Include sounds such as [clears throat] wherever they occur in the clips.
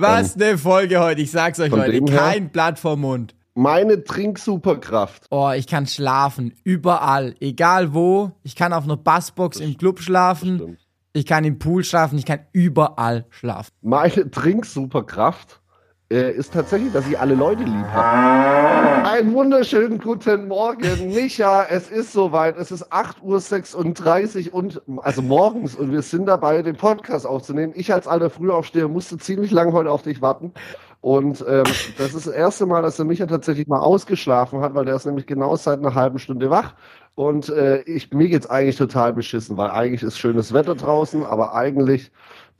Was eine Folge heute, ich sag's euch, Leute. dem her- Kein Blatt vom Mund. Meine Trinksuperkraft. Oh, ich kann schlafen. Überall. Egal wo. Ich kann auf einer Bassbox im Club schlafen. Ich kann im Pool schlafen. Ich kann überall schlafen. Meine Trinksuperkraft äh, ist tatsächlich, dass ich alle Leute lieb habe. Einen wunderschönen guten Morgen, [laughs] Micha. Es ist soweit. Es ist 8.36 Uhr und also morgens und wir sind dabei, den Podcast aufzunehmen. Ich als alter Frühaufsteher musste ziemlich lange heute auf dich warten. Und ähm, das ist das erste Mal, dass der Micha tatsächlich mal ausgeschlafen hat, weil der ist nämlich genau seit einer halben Stunde wach. Und äh, ich, mir geht's eigentlich total beschissen, weil eigentlich ist schönes Wetter draußen, aber eigentlich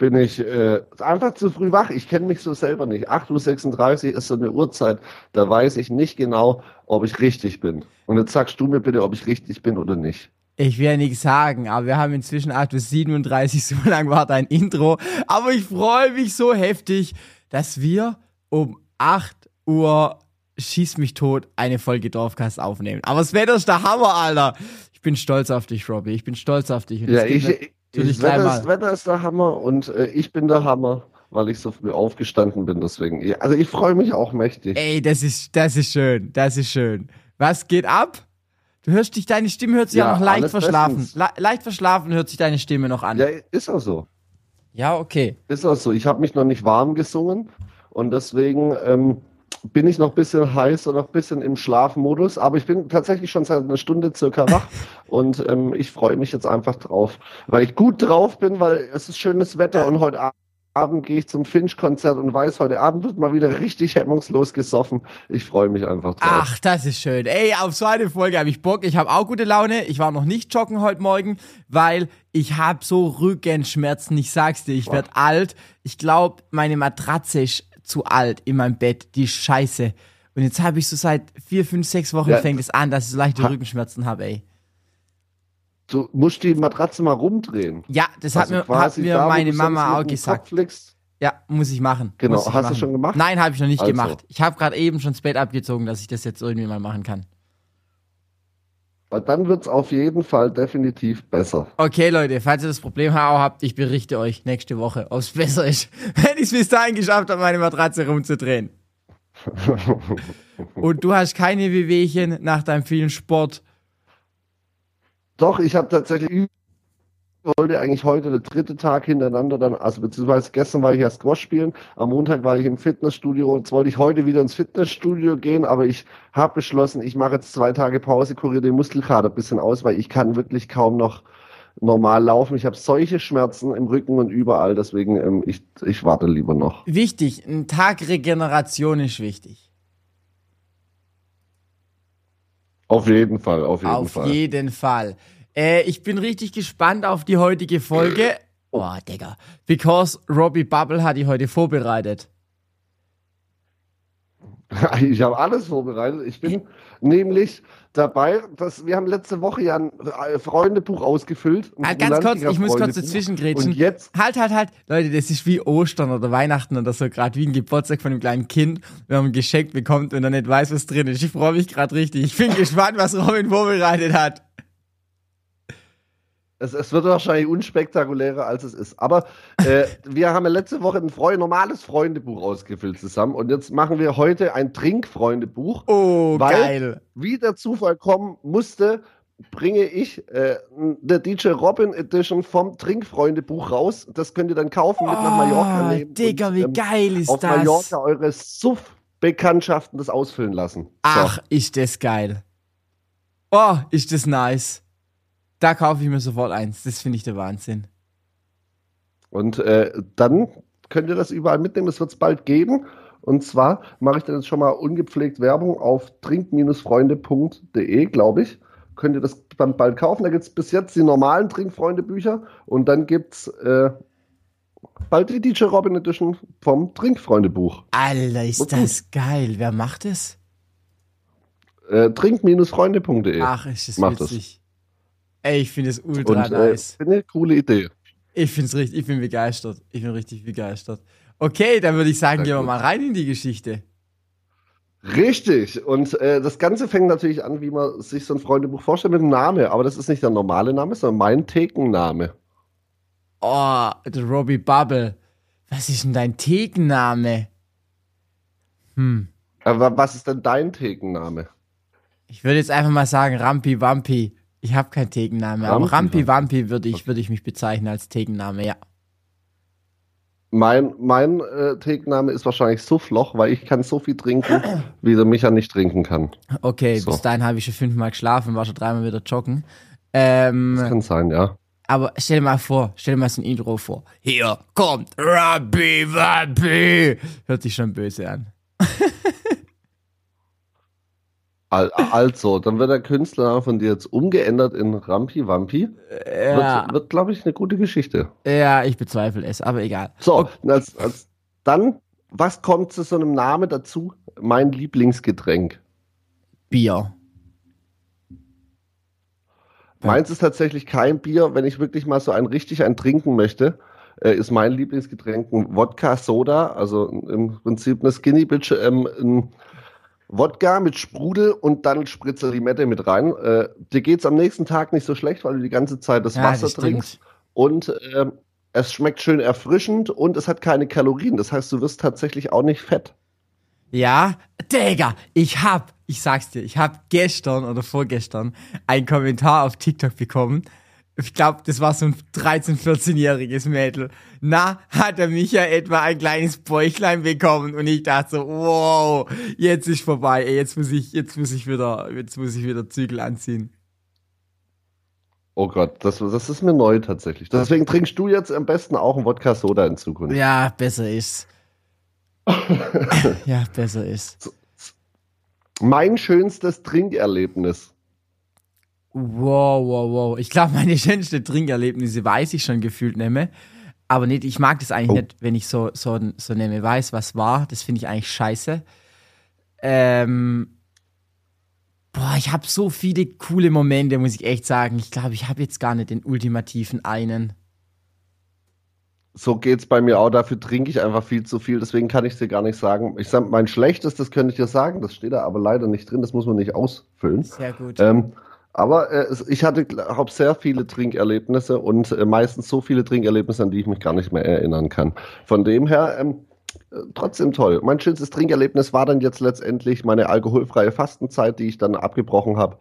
bin ich äh, einfach zu früh wach. Ich kenne mich so selber nicht. 8.36 Uhr ist so eine Uhrzeit, da weiß ich nicht genau, ob ich richtig bin. Und jetzt sagst du mir bitte, ob ich richtig bin oder nicht. Ich will ja nichts sagen, aber wir haben inzwischen 8.37 Uhr, [laughs] so lang war dein Intro. Aber ich freue mich so heftig, dass wir um 8 Uhr schieß mich tot eine Folge Dorfcast aufnehmen. Aber das Wetter ist der Hammer, Alter. Ich bin stolz auf dich, Robbie. Ich bin stolz auf dich. Und Ja, ich, das, Wetter ist, Wetter ist der Hammer und äh, ich bin der Hammer, weil ich so früh aufgestanden bin. Deswegen, also ich freue mich auch mächtig. Ey, das ist, das ist schön, das ist schön. Was geht ab? Du hörst dich, deine Stimme hört sich ja, Ja, noch leicht verschlafen. Le leicht verschlafen hört sich deine Stimme noch an. Ja, ist auch so. Ja, okay. Ist auch so. Ich habe mich noch nicht warm gesungen und deswegen ähm, bin ich noch ein bisschen heiß und noch ein bisschen im Schlafmodus. Aber ich bin tatsächlich schon seit einer Stunde circa wach [laughs] und ähm, ich freue mich jetzt einfach drauf, weil ich gut drauf bin, weil es ist schönes Wetter und heute Abend Abend gehe ich zum Finch-Konzert und weiß, heute Abend wird mal wieder richtig hemmungslos gesoffen. Ich freue mich einfach drauf. Ach, das ist schön. Ey, auf so eine Folge habe ich Bock. Ich habe auch gute Laune. Ich war noch nicht joggen heute Morgen, weil ich habe so Rückenschmerzen. Ich sag's dir, ich werd alt. Ich glaube, meine Matratze ist zu alt in meinem Bett. Die scheiße. Und jetzt habe ich so seit vier, fünf, sechs Wochen Ja. fängt es an, dass ich so leichte Ha- Rückenschmerzen habe, ey. Du musst die Matratze mal rumdrehen. Ja, das hat Also mir, hat mir da, meine du Mama auch gesagt. Ja, muss ich machen. Genau. Ich Hast du machen. schon gemacht? Nein, habe ich noch nicht Also. gemacht. Ich habe gerade eben schon das Bett abgezogen, dass ich das jetzt irgendwie mal machen kann. Weil dann wird's auf jeden Fall definitiv besser. Okay, Leute, falls ihr das Problem auch habt, ich berichte euch nächste Woche, ob es besser ist, [laughs] wenn ich es bis dahin geschafft habe, meine Matratze rumzudrehen. [laughs] Und du hast keine Wehwehchen nach deinem vielen Sport. Doch, ich habe tatsächlich wollte eigentlich heute der dritte Tag hintereinander dann, also beziehungsweise gestern war ich ja Squash spielen, am Montag war ich im Fitnessstudio und jetzt wollte ich heute wieder ins Fitnessstudio gehen, aber ich habe beschlossen, ich mache jetzt zwei Tage Pause, kuriere den Muskelkater ein bisschen aus, weil ich kann wirklich kaum noch normal laufen. Ich habe solche Schmerzen im Rücken und überall, deswegen ähm, ich, ich warte lieber noch. Wichtig, ein Tag Regeneration ist wichtig. Auf jeden Fall, auf jeden Auf Fall. jeden Fall. Äh, ich bin richtig gespannt auf die heutige Folge. Oh, Digga. Because Robbie Bubble hat die heute vorbereitet. [laughs] Ich habe alles vorbereitet. Ich bin nämlich dabei, dass wir haben letzte Woche ja ein äh, Freundebuch ausgefüllt. ein Ah, ganz kurz, ich muss kurz Freundebuch. dazwischengrätschen. Und jetzt, Halt, halt, halt. Leute, das ist wie Ostern oder Weihnachten oder so, gerade wie ein Geburtstag von einem kleinen Kind, wenn man ein Geschenk bekommt und er nicht weiß, was drin ist. Ich freue mich gerade richtig. Ich bin [laughs] gespannt, was Robin vorbereitet hat. Es, es wird wahrscheinlich unspektakulärer, als es ist. Aber äh, [laughs] wir haben ja letzte Woche ein Freu normales Freundebuch ausgefüllt zusammen. Und jetzt machen wir heute ein Trinkfreundebuch. Oh, Weil- geil. Wie der Zufall kommen musste, bringe ich äh, der DJ Robin Edition vom Trinkfreundebuch raus. Das könnt ihr dann kaufen, mit nach Mallorca Oh, nehmen. Digga, und, wie ähm, geil ist auf das? Mallorca eure Suff-Bekanntschaften das ausfüllen lassen. Ach, ist das geil. Oh, ist das nice. Da kaufe ich mir sofort eins. Das finde ich der Wahnsinn. Und äh, dann könnt ihr das überall mitnehmen. Das wird es bald geben. Und zwar mache ich dann jetzt schon mal ungepflegt Werbung auf trink-freunde.de, glaube ich. Könnt ihr das dann bald kaufen. Da gibt es bis jetzt die normalen Trinkfreunde-Bücher und dann gibt es äh, bald die DJ Robin Edition vom Trinkfreunde-Buch. Alter, ist Und gut. das geil. Wer macht es? Äh, trink-freunde.de. Ach, ist das Mach das. Ey, ich finde es ultra Und äh, nice. eine coole Idee. Ich finde es richtig, ich bin begeistert. Ich bin richtig begeistert. Okay, dann würde ich sagen, Sehr gehen wir mal rein in die Geschichte. Richtig. Und äh, das Ganze fängt natürlich an, wie man sich so ein Freundebuch vorstellt, mit einem Namen. Aber das ist nicht der normale Name, sondern mein Thekenname. Oh, der Robbie Bubble. Was ist denn dein Thekenname? Hm. Aber was ist denn dein Thekenname? Ich würde jetzt einfach mal sagen Rampi Wampi. Ich habe keinen Thekenname, aber Rampi Wampi würde ich, würde ich mich bezeichnen als Thekenname, ja. Mein, mein äh, Thekenname ist wahrscheinlich Suffloch, weil ich kann so viel trinken, [clears throat] wie der Micha nicht trinken kann. Okay, So. bis dahin habe ich schon fünfmal geschlafen, war schon dreimal wieder joggen. Ähm, Das kann sein, ja. aber stell dir mal vor, stell dir mal so ein Intro vor. Hier kommt Rampi Wampi. Hört sich schon böse an. [laughs] Al- Also, dann wird der Künstlername von dir jetzt umgeändert in Rampi Wampi. Ja, Wird, wird glaube ich, eine gute Geschichte. ja ich bezweifle es, aber egal. So, als, als, dann, was kommt zu so einem Namen dazu? Mein Lieblingsgetränk. Bier. Meins ist tatsächlich kein Bier. Wenn ich wirklich mal so ein richtig ein trinken möchte, äh, ist mein Lieblingsgetränk ein Wodka Soda, also im Prinzip eine Skinny Bitch, ähm, ein Wodka mit Sprudel und dann Spritzer Limette mit rein. Äh, dir geht's am nächsten Tag nicht so schlecht, weil du die ganze Zeit das Ja, Wasser das trinkst und ähm, es schmeckt schön erfrischend und es hat keine Kalorien. Das heißt, du wirst tatsächlich auch nicht fett. Ja, Digga, ich hab, ich sag's dir, ich hab gestern oder vorgestern einen Kommentar auf TikTok bekommen. Ich glaube, das war so ein 13-, 14-jähriges Mädel. Na, hat er mich ja etwa ein kleines Bäuchlein bekommen und ich dachte so, wow, jetzt ist vorbei, ey, jetzt muss ich, jetzt muss ich wieder, jetzt muss ich wieder Zügel anziehen. Oh Gott, das, das ist mir neu tatsächlich. Deswegen trinkst du jetzt am besten auch einen Wodka Soda in Zukunft. Ja, besser ist. [laughs] ja, besser ist. Mein schönstes Trinkerlebnis. Wow, wow, wow. Ich glaube, meine [laughs] schönste Trinkerlebnisse weiß ich schon gefühlt nehme. Aber nicht, ich mag das eigentlich Oh. nicht, wenn ich so, so, so nehme, weiß, was war. Das finde ich eigentlich scheiße. Ähm, boah, ich habe so viele coole Momente, muss ich echt sagen. Ich glaube, ich habe jetzt gar nicht den ultimativen einen. So geht's bei mir auch. Dafür trinke ich einfach viel zu viel. Deswegen kann ich dir gar nicht sagen. Ich sag, mein schlechtestes könnte ich dir sagen. Das steht da aber leider nicht drin. Das muss man nicht ausfüllen. Sehr gut. Ähm, aber äh, ich hatte, glaube sehr viele Trinkerlebnisse und äh, meistens so viele Trinkerlebnisse, an die ich mich gar nicht mehr erinnern kann. Von dem her, ähm, äh, trotzdem toll. Mein schönstes Trinkerlebnis war dann jetzt letztendlich meine alkoholfreie Fastenzeit, die ich dann abgebrochen habe.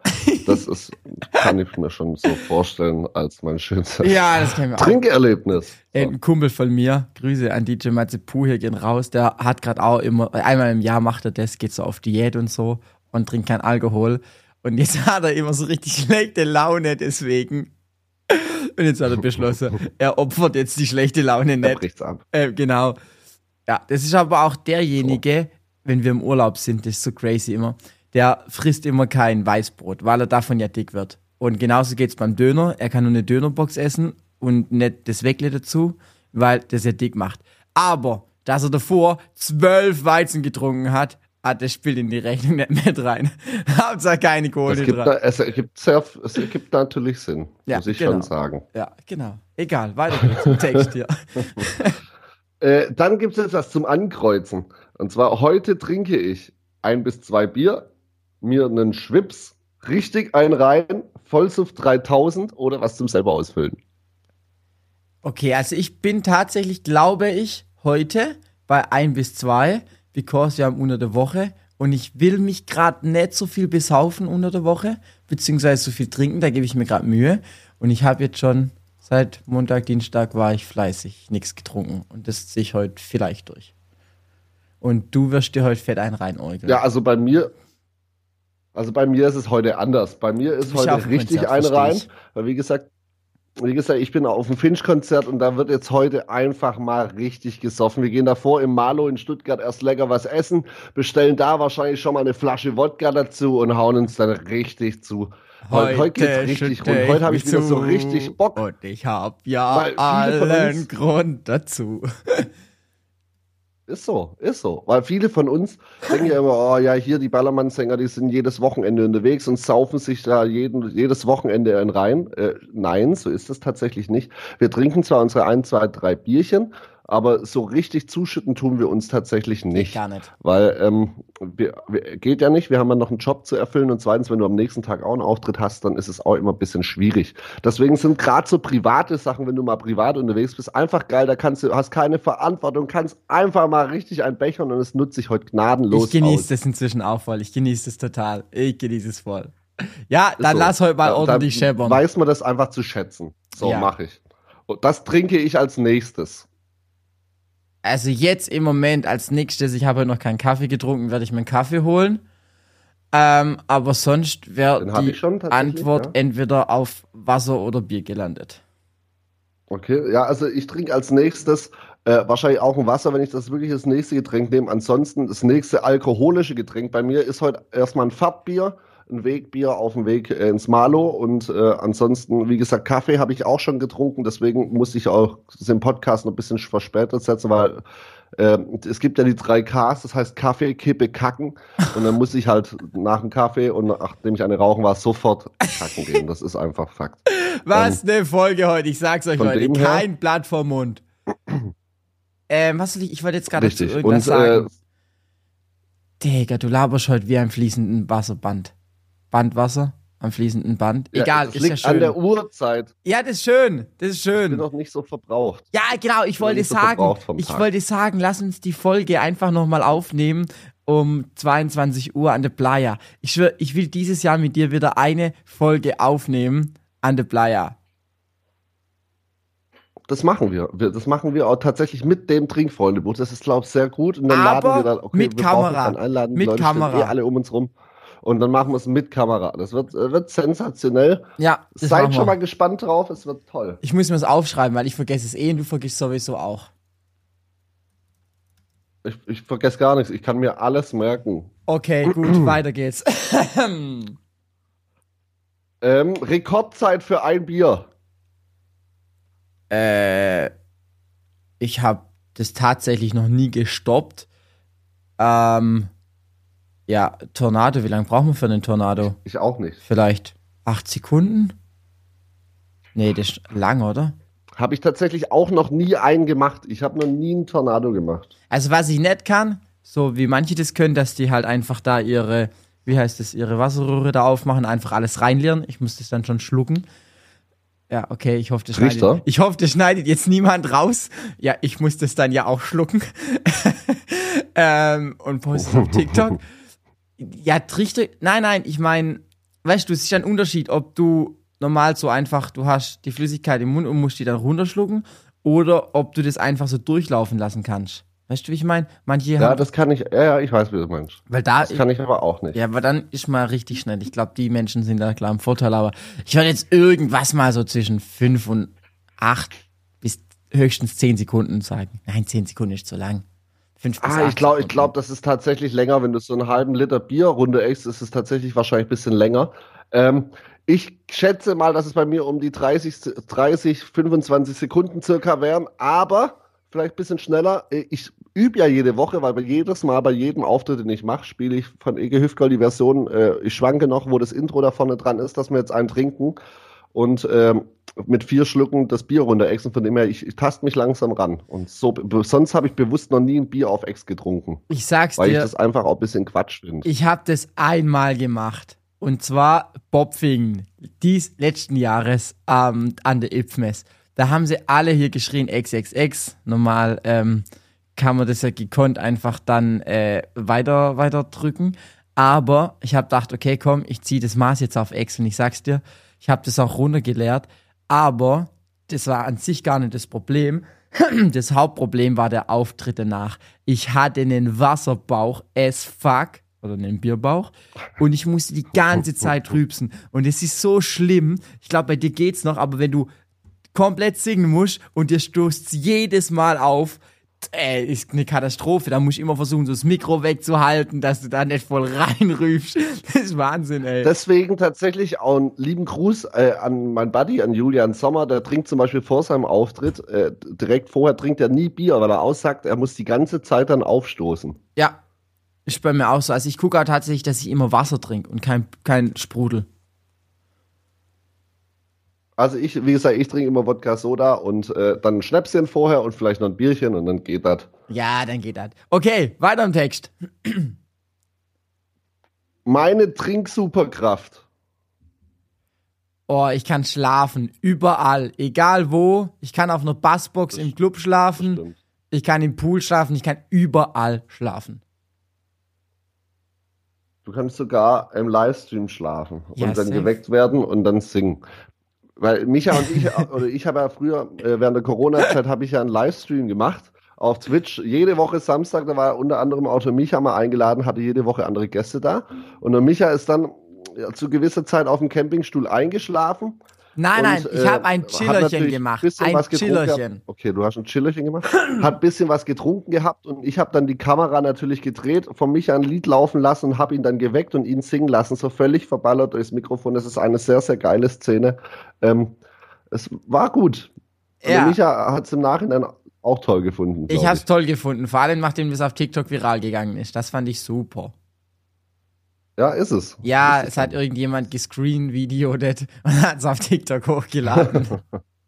Das ist, kann ich mir schon so vorstellen, als mein schönstes ja, das kennen wir. Trinkerlebnis. Äh, Ein Kumpel von mir, Grüße an DJ Matzepu, hier gehen raus, der hat gerade auch immer, einmal im Jahr macht er das, geht so auf Diät und so und trinkt kein Alkohol. Und jetzt [laughs] hat er immer so richtig schlechte Laune deswegen. Und jetzt hat er beschlossen, [laughs] er opfert jetzt die schlechte Laune nicht. bricht's ab. Äh, genau. Ja, das ist aber auch derjenige, wenn wir im Urlaub sind, das ist so crazy immer, der frisst immer kein Weißbrot, weil er davon ja dick wird. Und genauso geht's beim Döner. Er kann nur eine Dönerbox essen und nicht das Weckle dazu, weil das ja dick macht. Aber, dass er davor zwölf Weizen getrunken hat, hat das spielt in die Rechnung nicht mit rein. [laughs] Hauptsache keine Es Kohle gibt, da, dran. es, ergibt sehr, es ergibt natürlich Sinn, Ja, muss ich genau. schon sagen. Ja, genau. Egal, weiter geht's im Text hier. [laughs] [laughs] Äh, dann gibt es jetzt was zum Ankreuzen. Und zwar heute trinke ich ein bis zwei Bier, mir einen Schwips, richtig ein rein, Vollsuft 3000 oder was zum selber ausfüllen. Okay, also ich bin tatsächlich, glaube ich, heute bei ein bis zwei, because wir haben unter der Woche und ich will mich gerade nicht so viel besaufen unter der Woche, beziehungsweise so viel trinken, da gebe ich mir gerade Mühe. Und ich habe jetzt schon seit Montag, Dienstag war ich fleißig, nichts getrunken. Und das ziehe ich heute vielleicht durch. Und du wirst dir heute fett ein reinäugeln. Ja, also bei mir, also bei mir ist es heute anders. Bei mir ist auf heute richtig ein rein, ich. weil wie gesagt, wie gesagt, ich bin auf dem Finch-Konzert und da wird jetzt heute einfach mal richtig gesoffen. Wir gehen davor im Malo in Stuttgart erst lecker was essen, bestellen da wahrscheinlich schon mal eine Flasche Wodka dazu und hauen uns dann richtig zu. Heute, heute geht's richtig rund. Heute habe ich wieder so zu richtig Bock. Und ich hab ja allen Grund dazu. [laughs] Ist so, ist so. Weil viele von uns denken ja immer, oh ja, hier die Ballermann-Sänger, die sind jedes Wochenende unterwegs und saufen sich da jeden, jedes Wochenende einen rein. Äh, nein, so ist es tatsächlich nicht. Wir trinken zwar unsere ein, zwei, drei Bierchen, aber so richtig zuschütten tun wir uns tatsächlich nicht. Gar nicht. Weil ähm, wir, wir, geht ja nicht, wir haben ja noch einen Job zu erfüllen und zweitens, wenn du am nächsten Tag auch einen Auftritt hast, dann ist es auch immer ein bisschen schwierig. Deswegen sind gerade so private Sachen, wenn du mal privat unterwegs bist, einfach geil, da kannst du, hast keine Verantwortung, kannst einfach mal richtig ein Bechern und es nutzt sich heute gnadenlos Ich genieße aus. das inzwischen auch voll. Ich genieße das total. Ich genieße es voll. Ja, dann So, lass heute mal ordentlich scheppern. Weiß man das einfach zu schätzen. So Ja. mache ich. Und das trinke ich als nächstes. Also jetzt im Moment als nächstes, ich habe heute noch keinen Kaffee getrunken, werde ich mir einen Kaffee holen. Ähm, aber sonst wäre die ich schon Antwort ja. entweder auf Wasser oder Bier gelandet. Okay, ja, also ich trinke als nächstes äh, wahrscheinlich auch ein Wasser, wenn ich das wirklich das nächste Getränk nehme. Ansonsten das nächste alkoholische Getränk bei mir ist heute erstmal ein Fahrtbier, ein Wegbier auf dem Weg äh, ins Malo und äh, ansonsten, wie gesagt, Kaffee habe ich auch schon getrunken, deswegen muss ich auch den Podcast noch ein bisschen verspätet setzen, weil äh, es gibt ja die drei Ks, das heißt Kaffee, Kippe, Kacken und dann muss ich halt nach dem Kaffee und nachdem ich eine rauchen war, sofort kacken gehen. Das ist einfach Fakt. Was eine Folge heute, ich sag's euch Leute, her- kein Blatt vom Mund. ähm, was soll ich, ich wollte jetzt gerade zu irgendwas Und äh, sagen. Digga, du laberst heute wie am fließenden Wasserband. Bandwasser am fließenden Band. ja, Egal, das ist ja liegt an der schön. Uhrzeit. Ja, das ist schön, das ist Ich bin schön. noch nicht so verbraucht. Ja, genau, ich bin wollte so sagen, vom ich wollte sagen, lass uns die Folge einfach nochmal aufnehmen um 22 Uhr an der Playa. Ich schwör, ich will dieses Jahr mit dir wieder eine Folge aufnehmen an der Playa. Das machen wir. Das machen wir auch tatsächlich mit dem Trinkfreundebuch. Das ist, glaube ich, sehr gut. Und dann Aber laden wir dann, okay, mit wir Kamera. keinen Einladen, Mit Leute Kamera. Eh alle um uns rum. Und dann machen wir es mit Kamera. Das wird, äh, wird sensationell. Ja, Seid schon mal gespannt drauf. Es wird toll. Ich muss mir das aufschreiben, weil ich vergesse es eh und du vergisst sowieso auch. Ich, ich vergesse gar nichts. Ich kann mir alles merken. Okay, gut, [clears throat] weiter geht's. [clears throat] Ähm, Rekordzeit für ein Bier. äh, ich habe das tatsächlich noch nie gestoppt. Ähm, ja, Tornado, wie lange brauchen wir für einen Tornado? Ich auch nicht. Vielleicht acht Sekunden? Nee, das ist lang, oder? Habe ich tatsächlich auch noch nie einen gemacht. Ich habe noch nie einen Tornado gemacht. Also was ich nicht kann, so wie manche das können, dass die halt einfach da ihre, wie heißt das, ihre Wasserröhre da aufmachen, einfach alles reinleeren. Ich muss das dann schon schlucken. Ja, okay, ich hoffe, das schneidet, ich hoffe, das schneidet jetzt niemand raus. Ja, ich muss das dann ja auch schlucken. [laughs] ähm, und poste auf [laughs] TikTok. Ja, Trichter, nein, nein, ich meine, weißt du, es ist ja ein Unterschied, ob du normal so einfach, du hast die Flüssigkeit im Mund und musst die dann runterschlucken oder ob du das einfach so durchlaufen lassen kannst. Weißt du, wie ich meine? Manche Ja, haben, das kann ich. Ja, ja, ich weiß, wie du meinst. weil da, Das kann ich aber auch nicht. ja, aber dann ist mal richtig schnell. Ich glaube, die Menschen sind da klar im Vorteil, aber ich werde jetzt irgendwas mal so zwischen fünf und acht bis höchstens zehn Sekunden sagen. Nein, zehn Sekunden ist zu lang. Fünf bis Ah, ich glaube, ich das ist tatsächlich länger. Wenn du so einen halben Liter Bier isst, ist es tatsächlich wahrscheinlich ein bisschen länger. Ähm, ich schätze mal, dass es bei mir um die 30, 30 25 Sekunden circa wären, aber vielleicht ein bisschen schneller. Äh, Ich übe ja jede Woche, weil bei jedes Mal bei jedem Auftritt, den ich mache, spiele ich von Ege Hüfgold die Version, äh, ich schwanke noch, wo das Intro da vorne dran ist, dass wir jetzt einen trinken und ähm, mit vier Schlucken das Bier runter exen. Von dem her, ich, ich taste mich langsam ran. Und so, sonst habe ich bewusst noch nie ein Bier auf Ex getrunken, Ich sag's weil ich dir, das einfach auch ein bisschen Quatsch finde. ich habe das einmal gemacht. Und zwar Bopfingen, dies letzten Jahres ähm, an der Ipfmess. Da haben sie alle hier geschrien XXX. Normal ähm, kann man das ja gekonnt einfach dann äh, weiter, weiter drücken. Aber ich habe gedacht, okay, komm, ich ziehe das Maß jetzt auf X und ich sag's dir, ich habe das auch runtergeleert. Aber das war an sich gar nicht das Problem. [clears throat] Das Hauptproblem war der Auftritt danach. Ich hatte einen Wasserbauch as fuck oder einen Bierbauch und ich musste die ganze Zeit rübsen und es ist so schlimm. Ich glaube, bei dir geht's noch, aber wenn du komplett singen musst und dir stoßt jedes Mal auf, äh, ist eine Katastrophe. Da musst du immer versuchen, so das Mikro wegzuhalten, dass du da nicht voll reinrübst. Das ist Wahnsinn, ey. Deswegen tatsächlich auch einen lieben Gruß äh, an meinen Buddy, an Julian Sommer. Der trinkt zum Beispiel vor seinem Auftritt, äh, direkt vorher trinkt er nie Bier, weil er aussagt, er muss die ganze Zeit dann aufstoßen. Ja, ist bei mir auch so. Also ich gucke auch tatsächlich, dass ich immer Wasser trinke und kein, kein Sprudel. Also ich, wie gesagt, ich trinke immer Wodka Soda und äh, dann ein Schnäpschen vorher und vielleicht noch ein Bierchen und dann geht das. Ja, dann geht das. Okay, weiter im Text. [clears throat] Meine Trinksuperkraft. Oh, ich kann schlafen. Überall. Egal wo. Ich kann auf einer Bassbox im Club schlafen. Stimmt. Ich kann im Pool schlafen. Ich kann überall schlafen. Du kannst sogar im Livestream schlafen Ja, und dann safe. geweckt werden und dann singen. Weil Micha und ich, oder ich habe ja früher, äh, während der Corona-Zeit, habe ich ja einen Livestream gemacht auf Twitch. Jede Woche Samstag, da war unter anderem auch der Micha mal eingeladen, hatte jede Woche andere Gäste da. Und der Micha ist dann zu gewisser Zeit auf dem Campingstuhl eingeschlafen. Nein, nein, Und, ich äh, habe ein Chillerchen gemacht. Ein was Chillerchen. Okay, du hast ein Chillerchen gemacht. Hat ein bisschen was getrunken gehabt und ich habe dann die Kamera natürlich gedreht, von mich ein Lied laufen lassen und habe ihn dann geweckt und ihn singen lassen, so völlig verballert durchs Mikrofon. Das ist eine sehr, sehr geile Szene. Ähm, es war gut. Und Ja. Micha hat es im Nachhinein auch toll gefunden. Ich habe es toll gefunden, vor allem nachdem das auf TikTok viral gegangen ist. Das fand ich super. Ja, ist es. Ja, Ist es hat irgendjemand gescreen-videodet und [laughs] hat es auf TikTok hochgeladen.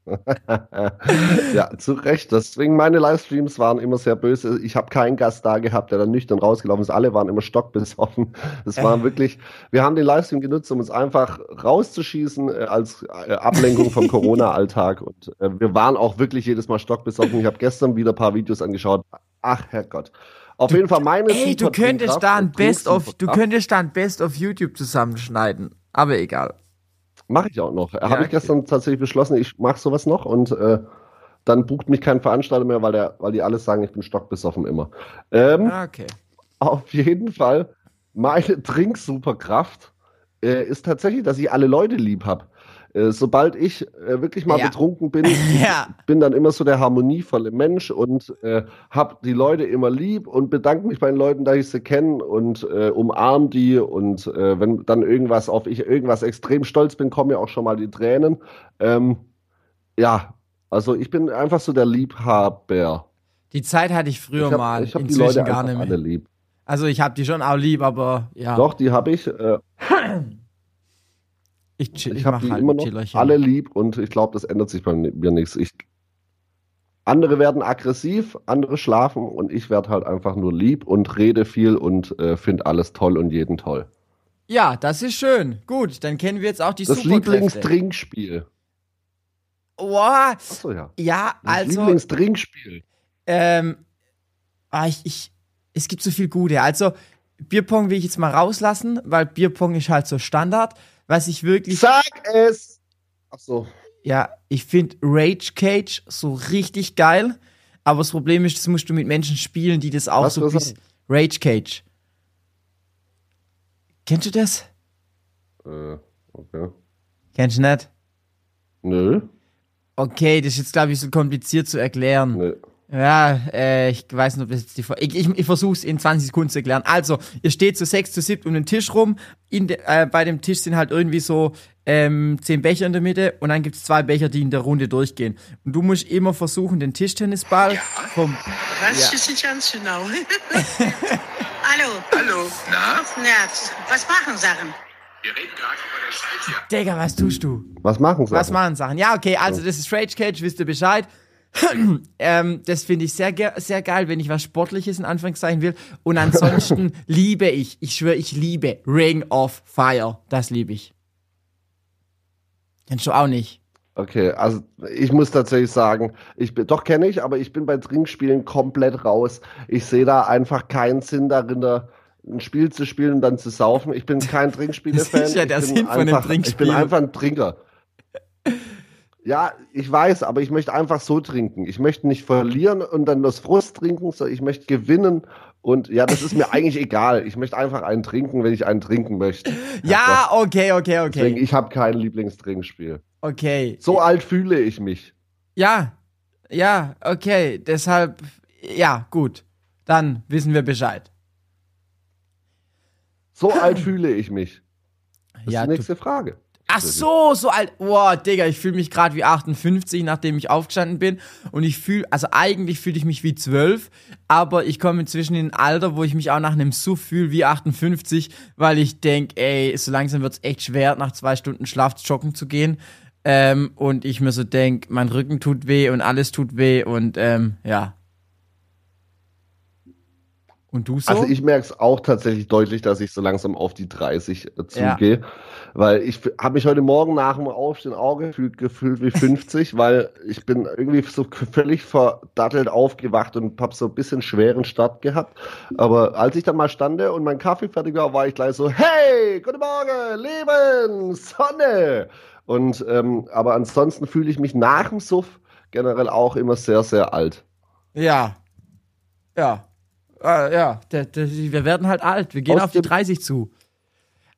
[laughs] ja, zu Recht. Deswegen meine Livestreams waren immer sehr böse. Ich habe keinen Gast da gehabt, der dann nüchtern rausgelaufen ist. Alle waren immer stockbesoffen. Das Äh. war wirklich, wir haben den Livestream genutzt, um uns einfach rauszuschießen äh, als äh, Ablenkung vom [laughs] Corona-Alltag. Und äh, wir waren auch wirklich jedes Mal stockbesoffen. Ich habe gestern wieder ein paar Videos angeschaut. Ach, Herrgott. Auf jeden Fall meine Ey, du könntest da ein Best of, du könntest da ein Best of YouTube zusammenschneiden. Aber egal. Mache ich auch noch. Ja, Habe ich okay. gestern tatsächlich beschlossen, ich mache sowas noch und äh, dann bucht mich kein Veranstalter mehr, weil, der, weil die alles sagen, ich bin stockbesoffen immer. Ähm, Ah, Okay. Auf jeden Fall, meine Trinksuperkraft äh, ist tatsächlich, dass ich alle Leute lieb habe. Äh, sobald ich äh, wirklich mal Ja. betrunken bin, [laughs] Ja. bin dann immer so der harmonievolle Mensch und äh, habe die Leute immer lieb und bedanke mich bei den Leuten, dass ich sie kenne und äh, umarm die und äh, wenn dann irgendwas auf ich irgendwas extrem stolz bin, kommen ja auch schon mal die Tränen. Ähm, ja, also ich bin einfach so der Liebhaber. Die Zeit hatte ich früher ich hab, mal, ich hab die Leute gar nicht alle mehr. lieb. Also ich habe die schon auch lieb, aber ja, Doch, die habe ich. Äh, [clears throat] ich, chill, ich ich habe mache die halt immer noch Chillerchen. alle lieb und ich glaube, das ändert sich bei mir nichts. Ich, andere werden aggressiv, andere schlafen und ich werde halt einfach nur lieb und rede viel und äh, finde alles toll und jeden toll. Ja, das ist schön. Gut, dann kennen wir jetzt auch die Das Superkräfte. Lieblingstrinkspiel. Boah, Achso, ja. ja, Das also Lieblingstrinkspiel. Ähm, ah, ich, ich, es gibt so viel Gute. Also, Bierpong will ich jetzt mal rauslassen, weil Bierpong ist halt so Standard. Was ich wirklich, Sag es! Achso. ja, ich finde Rage Cage so richtig geil. Aber das Problem ist, das musst du mit Menschen spielen, die das auch Was so bis Rage Cage. Kennst du das? Äh, okay. Kennst du nicht? Nö. Okay, das ist jetzt, glaube ich, so kompliziert zu erklären. Nö. Ja, äh, ich weiß nicht, ob das jetzt die. Ich, ich, ich versuche es in 20 Sekunden zu erklären. Also, ihr steht zu sechs, zu siebt um den Tisch rum. In de, äh, bei dem Tisch sind halt irgendwie so ähm, zehn Becher in der Mitte und dann gibt es zwei Becher, die in der Runde durchgehen. Und du musst immer versuchen, den Tischtennisball vom. Was Ja. ist nicht ganz genau? [laughs] Hallo, Hallo, na? Nerz. Was machen Sachen? Wir reden gerade über das Schaltjahr. Digga, was tust du? Was machen sie? Was machen Sachen? Ja, okay, also das ist Rage Cage, wisst ihr Bescheid. [clears throat] ähm, das finde ich sehr, ge sehr geil, wenn ich was Sportliches in Anführungszeichen will. Und ansonsten [laughs] liebe ich, ich schwöre, ich liebe Ring of Fire. Das liebe ich. Kennst du auch nicht? Okay, also ich muss tatsächlich sagen, ich bin, doch kenne ich, aber ich bin bei Trinkspielen komplett raus. Ich sehe da einfach keinen Sinn darin, da ein Spiel zu spielen und dann zu saufen. Ich bin kein [laughs] Trinkspiele-Fan. Das ist ja der Sinn von einem einfach, Ich Trinkspiel. bin einfach ein Trinker. Ja, ich weiß, aber ich möchte einfach so trinken. Ich möchte nicht verlieren und dann das Frust trinken, sondern ich möchte gewinnen. Und ja, das ist mir [laughs] eigentlich egal. Ich möchte einfach einen trinken, wenn ich einen trinken möchte. Ja, okay, okay, Deswegen, okay. ich habe kein Lieblingstrinkspiel. Okay. So alt fühle ich mich. Ja, ja, okay. Deshalb, ja, gut. Dann wissen wir Bescheid. So alt fühle ich mich. Das Ja, ist du- die nächste Frage. Ach so, so alt. Boah, Digga, ich fühle mich gerade wie 58, nachdem ich aufgestanden bin. Und ich fühle, also eigentlich fühle ich mich wie 12, aber ich komme inzwischen in ein Alter, wo ich mich auch nach einem Suff fühle wie 58, weil ich denke, ey, so langsam wird's echt schwer, nach zwei Stunden Schlaf joggen zu gehen. Ähm, und ich mir so denk, mein Rücken tut weh und alles tut weh und ähm, ja. Und du so? Also ich merke es auch tatsächlich deutlich, dass ich so langsam auf die 30 äh, zugehe. Weil ich habe mich heute Morgen nach dem Aufstehen auch gefühlt, gefühlt wie 50, weil ich bin irgendwie so völlig verdattelt aufgewacht und habe so ein bisschen schweren Start gehabt. Aber als ich dann mal stande und mein Kaffee fertig war, war ich gleich so, hey, guten Morgen, Leben, Sonne. Und ähm, aber ansonsten fühle ich mich nach dem Suff generell auch immer sehr, sehr alt. ja. Ja. Äh, ja, wir werden halt alt. Wir gehen Aus auf die dem- 30 zu.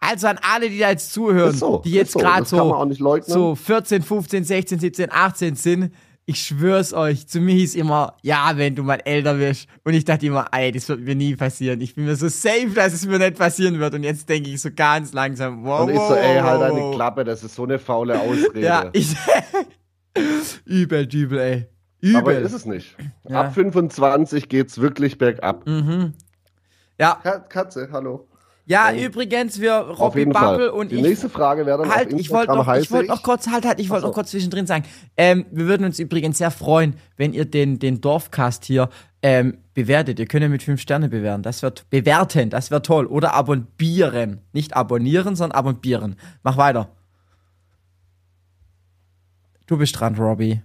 Also an alle, die da jetzt zuhören, so, die jetzt so. gerade so, so 14, 15, 16, 17, 18 sind. Ich schwör's euch, zu mir hieß immer, ja, wenn du mal älter wirst. Und ich dachte immer, ey, das wird mir nie passieren. Ich bin mir so safe, dass es mir nicht passieren wird. Und jetzt denke ich so ganz langsam, wow, Und ich so, ey, halt wow. Klappe, das ist so eine faule [laughs] Ausrede. Ja, ich. [laughs] übel, dübel, ey. Übel. Aber ist es nicht. Ja. Ab 25 geht's wirklich bergab. Mhm. Ja, Ka- Katze, hallo. Ja, Ähm, übrigens, wir, Robby Bubble und Die ich. nächste Frage wäre dann Halt, ich wollte noch, ich wollte noch kurz, halt, halt, ich wollte so. noch kurz zwischendrin sagen. Ähm, wir würden uns übrigens sehr freuen, wenn ihr den, den Dorfcast hier ähm, bewertet. Ihr könnt ja mit fünf Sterne bewerten. Das wird bewerten, das wäre toll. Oder abonnieren. Nicht abonnieren, sondern abonnieren. Mach weiter. Du bist dran, Robbie.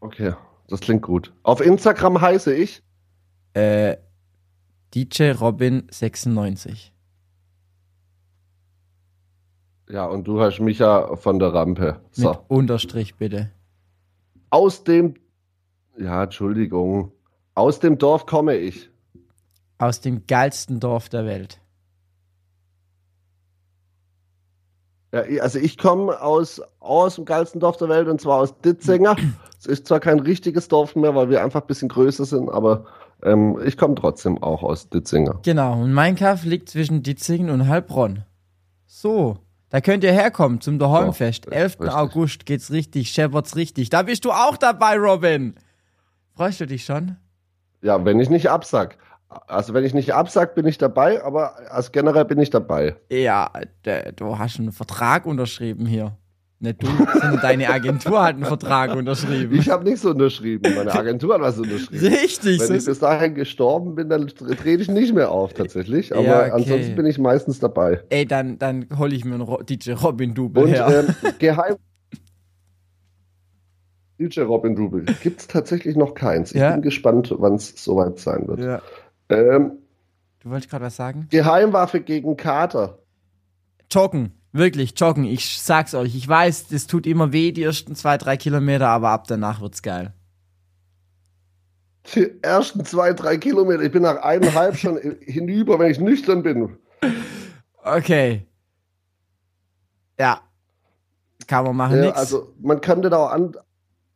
Okay, das klingt gut. Auf Instagram heiße ich. Äh, DJ Robin 96. Ja, und du hast Micha von der Rampe. So. Mit Unterstrich bitte. Aus dem. Ja, Entschuldigung. Aus dem Dorf komme ich. Aus dem geilsten Dorf der Welt. Ja, also ich komme aus, aus dem geilsten Dorf der Welt und zwar aus Ditzinger. [clears throat] Es ist zwar kein richtiges Dorf mehr, weil wir einfach ein bisschen größer sind, aber ähm, ich komme trotzdem auch aus Ditzinger. Genau, und mein Kaff liegt zwischen Ditzingen und Heilbronn. So, da könnt ihr herkommen zum Daheimfest. Ja, 11. richtig. August geht's richtig, scheppert's richtig. Da bist du auch dabei, Robin. Freust du dich schon? Ja, wenn ich nicht absag. Also wenn ich nicht absag, bin ich dabei, aber also generell bin ich dabei. Ja, du hast einen Vertrag unterschrieben hier. Nicht du, sondern deine Agentur hat einen Vertrag unterschrieben. Ich habe nichts unterschrieben. Meine Agentur hat was unterschrieben. Richtig, so Wenn ich bis dahin gestorben bin, dann trete ich nicht mehr auf tatsächlich. Aber Ja, okay. ansonsten bin ich meistens dabei. Ey, dann, dann hol ich mir einen Ro DJ Robin Double Und her. ähm, geheim. DJ Robin Rubel gibt es tatsächlich noch keins. Ich Ja. bin gespannt, wann es soweit sein wird. ja. Ähm, Du wolltest gerade was sagen? Geheimwaffe gegen Kater. Joggen, wirklich joggen. Ich sag's euch. Ich weiß, das tut immer weh, die ersten zwei, drei Kilometer, aber ab danach wird's geil. Die ersten zwei, drei Kilometer. Ich bin nach eineinhalb [laughs] schon hinüber, wenn ich nüchtern bin. Okay. Ja. Kann man machen, Ja, nix. also man könnte da auch an,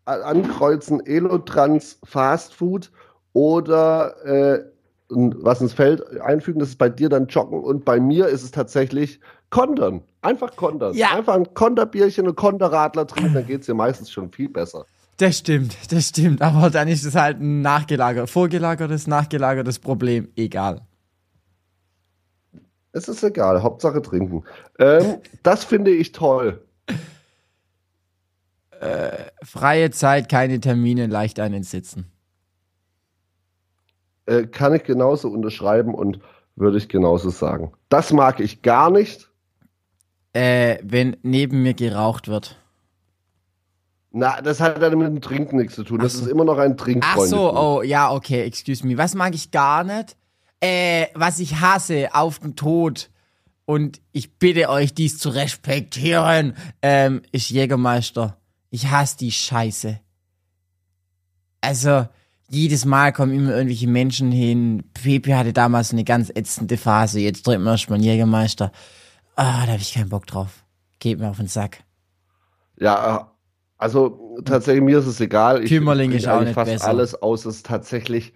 an- ankreuzen Elotrans Fast Food oder äh, was ins Feld einfügen, das ist bei dir dann Joggen und bei mir ist es tatsächlich Kontern. Einfach kontern. Ja. Einfach ein Konterbierchen und Konterradler trinken, dann geht es dir meistens schon viel besser. das stimmt, das stimmt. Aber dann ist es halt ein nachgelagertes, vorgelagertes, nachgelagertes Problem. Egal. Es ist egal, Hauptsache trinken. Ähm, das finde ich toll. Freie Zeit, keine Termine, leicht einen sitzen. Äh, kann ich genauso unterschreiben und würde ich genauso sagen. Das mag ich gar nicht. Äh, wenn neben mir geraucht wird. Na, das hat ja mit dem Trinken nichts zu tun. Das Ach so. ist immer noch ein Ach Trinkfreund. so, oh, ja, okay, excuse me. Was mag ich gar nicht? Äh, was ich hasse, auf den Tod. Und ich bitte euch, dies zu respektieren, ähm, ist Jägermeister. Ich hasse die Scheiße. Also, jedes Mal kommen immer irgendwelche Menschen hin. Pepe hatte damals eine ganz ätzende Phase. Jetzt trinkt man erstmal einen Jägermeister. Ah, da habe ich keinen Bock drauf. Geht mir auf den Sack. Ja, also tatsächlich mir ist es egal. Ich Kümmerling ist auch eigentlich nicht fast besser. alles aus. Es ist tatsächlich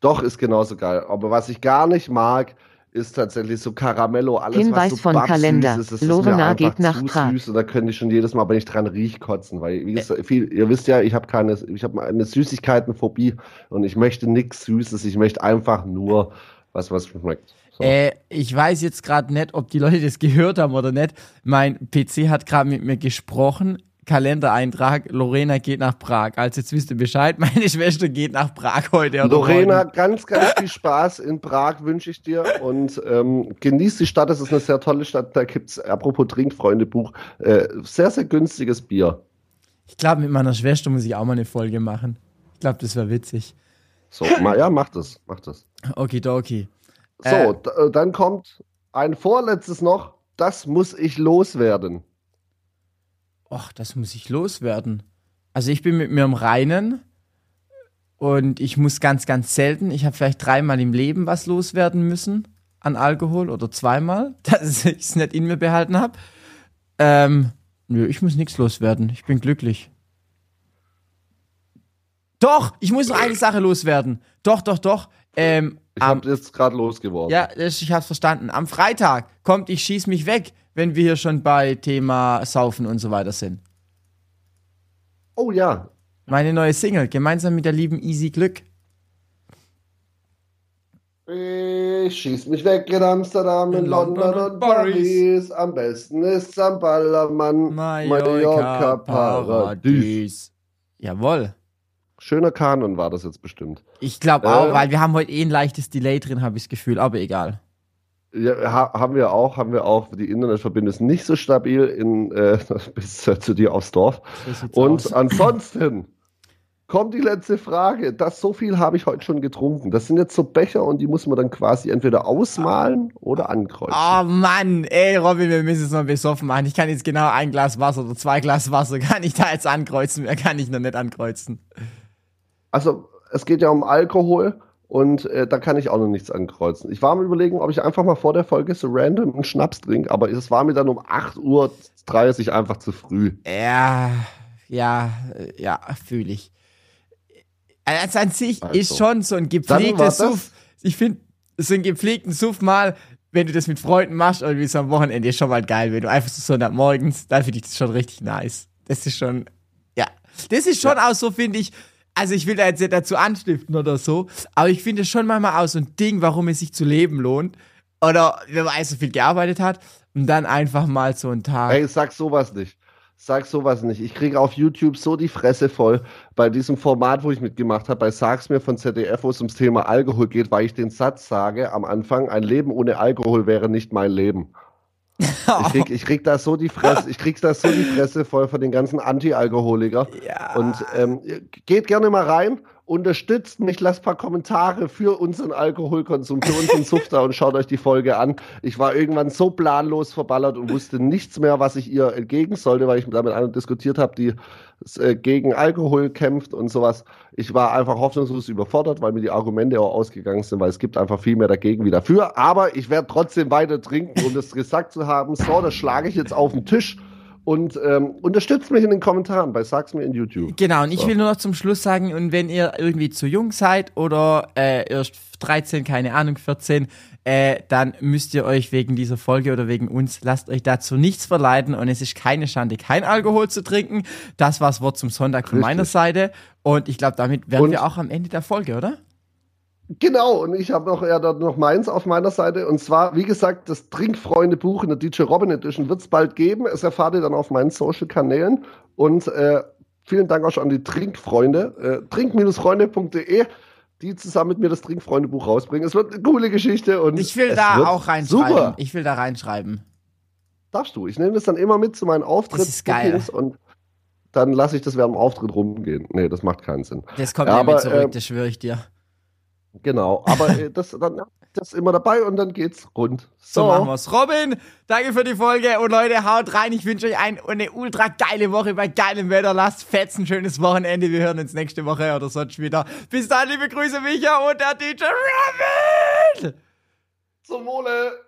doch ist genauso geil. Aber was ich gar nicht mag, ist tatsächlich so Caramello, alles Hinweis was so von babsüß Kalender. Ist, das ist Lorena mir einfach geht nach zu Prag. süß und da könnte ich schon jedes Mal, wenn ich dran riech, kotzen, weil wie gesagt, viel, ihr wisst ja, ich habe keine, ich habe eine Süßigkeitenphobie und ich möchte nichts Süßes. Ich möchte einfach nur was, was schmeckt. So. Äh, ich weiß jetzt gerade nicht, ob die Leute das gehört haben oder nicht. Mein PC hat gerade mit mir gesprochen. Kalendereintrag, Lorena geht nach Prag. Also jetzt wisst ihr Bescheid, [laughs] meine Schwester geht nach Prag heute. Lorena, morgen. ganz, ganz viel Spaß in Prag wünsche ich dir und ähm, genieß die Stadt. Es ist eine sehr tolle Stadt. Da gibt's apropos Trinkfreunde-Buch, äh, sehr, sehr günstiges Bier. Ich glaube, mit meiner Schwester muss ich auch mal eine Folge machen. Ich glaube, das wäre witzig. So, ja, mach das, mach das. Okidoki. So, Äh. äh, dann kommt ein vorletztes noch. Das muss ich loswerden. Och, das muss ich loswerden. Also ich bin mit mir im Reinen und ich muss ganz, ganz selten, ich habe vielleicht dreimal im Leben was loswerden müssen an Alkohol oder zweimal, [laughs] dass ich es nicht in mir behalten habe. Ähm, nö, ich muss nichts loswerden. Ich bin glücklich. Doch, ich muss noch eine Sache loswerden. Doch, doch, doch. Ähm, Ich habe jetzt gerade losgeworden. ja, ich hab's verstanden. Am Freitag kommt Ich schieß mich weg, wenn wir hier schon bei Thema Saufen und so weiter sind. Oh ja. Meine neue Single, gemeinsam mit der lieben Easy Glück. Ich schieß mich weg in Amsterdam, in, In London, London und und Paris. Am besten ist am Ballermann Mallorca Paradies. Jawohl. Schöner Kanon war das jetzt bestimmt. Ich glaube Äh. auch, weil wir haben heute eh ein leichtes Delay drin, habe ich das Gefühl, aber egal. Ja, ha, haben wir auch, haben wir auch. Die Internetverbindung ist nicht so stabil in, äh, [laughs] bis äh, zu dir aufs Dorf. Und aus. ansonsten kommt die letzte Frage. Das so viel habe ich heute schon getrunken. Das sind jetzt so Becher und die muss man dann quasi entweder ausmalen oder ankreuzen. Oh Mann, ey Robin, wir müssen es mal besoffen machen. Ich kann jetzt genau ein Glas Wasser oder zwei Glas Wasser, [laughs] kann ich da jetzt ankreuzen, mehr kann ich noch nicht ankreuzen. Also es geht ja um Alkohol und äh, da kann ich auch noch nichts ankreuzen. Ich war am überlegen, ob ich einfach mal vor der Folge so random einen Schnaps trinke, aber es war mir dann um 8.30 Uhr einfach zu früh. Ja, ja, äh, ja, fühle ich. Also an sich Also, ist schon so ein gepflegter Suff. Ich finde, so einen gepflegten Suff mal, wenn du das mit Freunden machst oder wie so am Wochenende, ist schon mal geil. Wenn du einfach so Sonntag morgens, da finde ich das schon richtig nice. Das ist schon, ja. Das ist schon auch so, finde ich, also ich will da jetzt nicht dazu anstiften oder so, aber ich finde schon manchmal auch so ein Ding, warum es sich zu leben lohnt. Oder wenn man so viel gearbeitet hat und dann einfach mal so einen Tag. Ey, sag sowas nicht. Sag sowas nicht. Ich kriege auf YouTube so die Fresse voll bei diesem Format, wo ich mitgemacht habe, bei Sag's mir von ZDF, wo es ums Thema Alkohol geht, weil ich den Satz sage am Anfang, ein Leben ohne Alkohol wäre nicht mein Leben. Ich krieg, ich krieg da so die Fresse, ich krieg da so die Fresse voll von den ganzen Anti-Alkoholiker. Ja. Und ähm, geht gerne mal rein, unterstützt mich, lasst ein paar Kommentare für unseren Alkoholkonsum, für unseren Suff da und schaut euch die Folge an. Ich war irgendwann so planlos verballert und wusste nichts mehr, was ich ihr entgegen sollte, weil ich da mit einer diskutiert habe, die äh, gegen Alkohol kämpft und sowas. Ich war einfach hoffnungslos überfordert, weil mir die Argumente auch ausgegangen sind, weil es gibt einfach viel mehr dagegen wie dafür. Aber ich werde trotzdem weiter trinken, um das gesagt zu haben. So, das schlage ich jetzt auf den Tisch. Und ähm, unterstützt mich in den Kommentaren bei Sag's mir in YouTube. Genau, und ich So. will nur noch zum Schluss sagen, und wenn ihr irgendwie zu jung seid oder äh, erst 13, keine Ahnung, 14, äh, dann müsst ihr euch wegen dieser Folge oder wegen uns, lasst euch dazu nichts verleiten und es ist keine Schande, kein Alkohol zu trinken. Das war das Wort zum Sonntag von Richtig. meiner Seite und ich glaube, damit wären Und- wir auch am Ende der Folge, oder? Genau, und ich habe noch, ja, dann noch meins auf meiner Seite. Und zwar, wie gesagt, das Trinkfreunde-Buch in der DJ Robin Edition wird es bald geben. Es erfahrt ihr dann auf meinen Social-Kanälen. Und äh, vielen Dank auch schon an die Trinkfreunde. Äh, trink-freunde.de, die zusammen mit mir das Trinkfreunde-Buch rausbringen. Es wird eine coole Geschichte. Und Ich will da auch reinschreiben. Super. Ich will da reinschreiben. Darfst du. Ich nehme das dann immer mit zu meinen Das ist geil. Und dann lasse ich das während dem Auftritt rumgehen. Nee, das macht keinen Sinn. Das kommt Ja, mir aber, zurück, äh, das schwöre ich dir. Genau, aber äh, [laughs] das dann das immer dabei und dann geht's rund. So machen wir's. Robin, danke für die Folge und Leute, haut rein. Ich wünsche euch ein, eine ultra geile Woche bei geilem Wetter. Lasst fetzen, schönes Wochenende. Wir hören uns nächste Woche oder sonst wieder. Bis dann, liebe Grüße, Micha und der DJ Robin! Zum Wohle!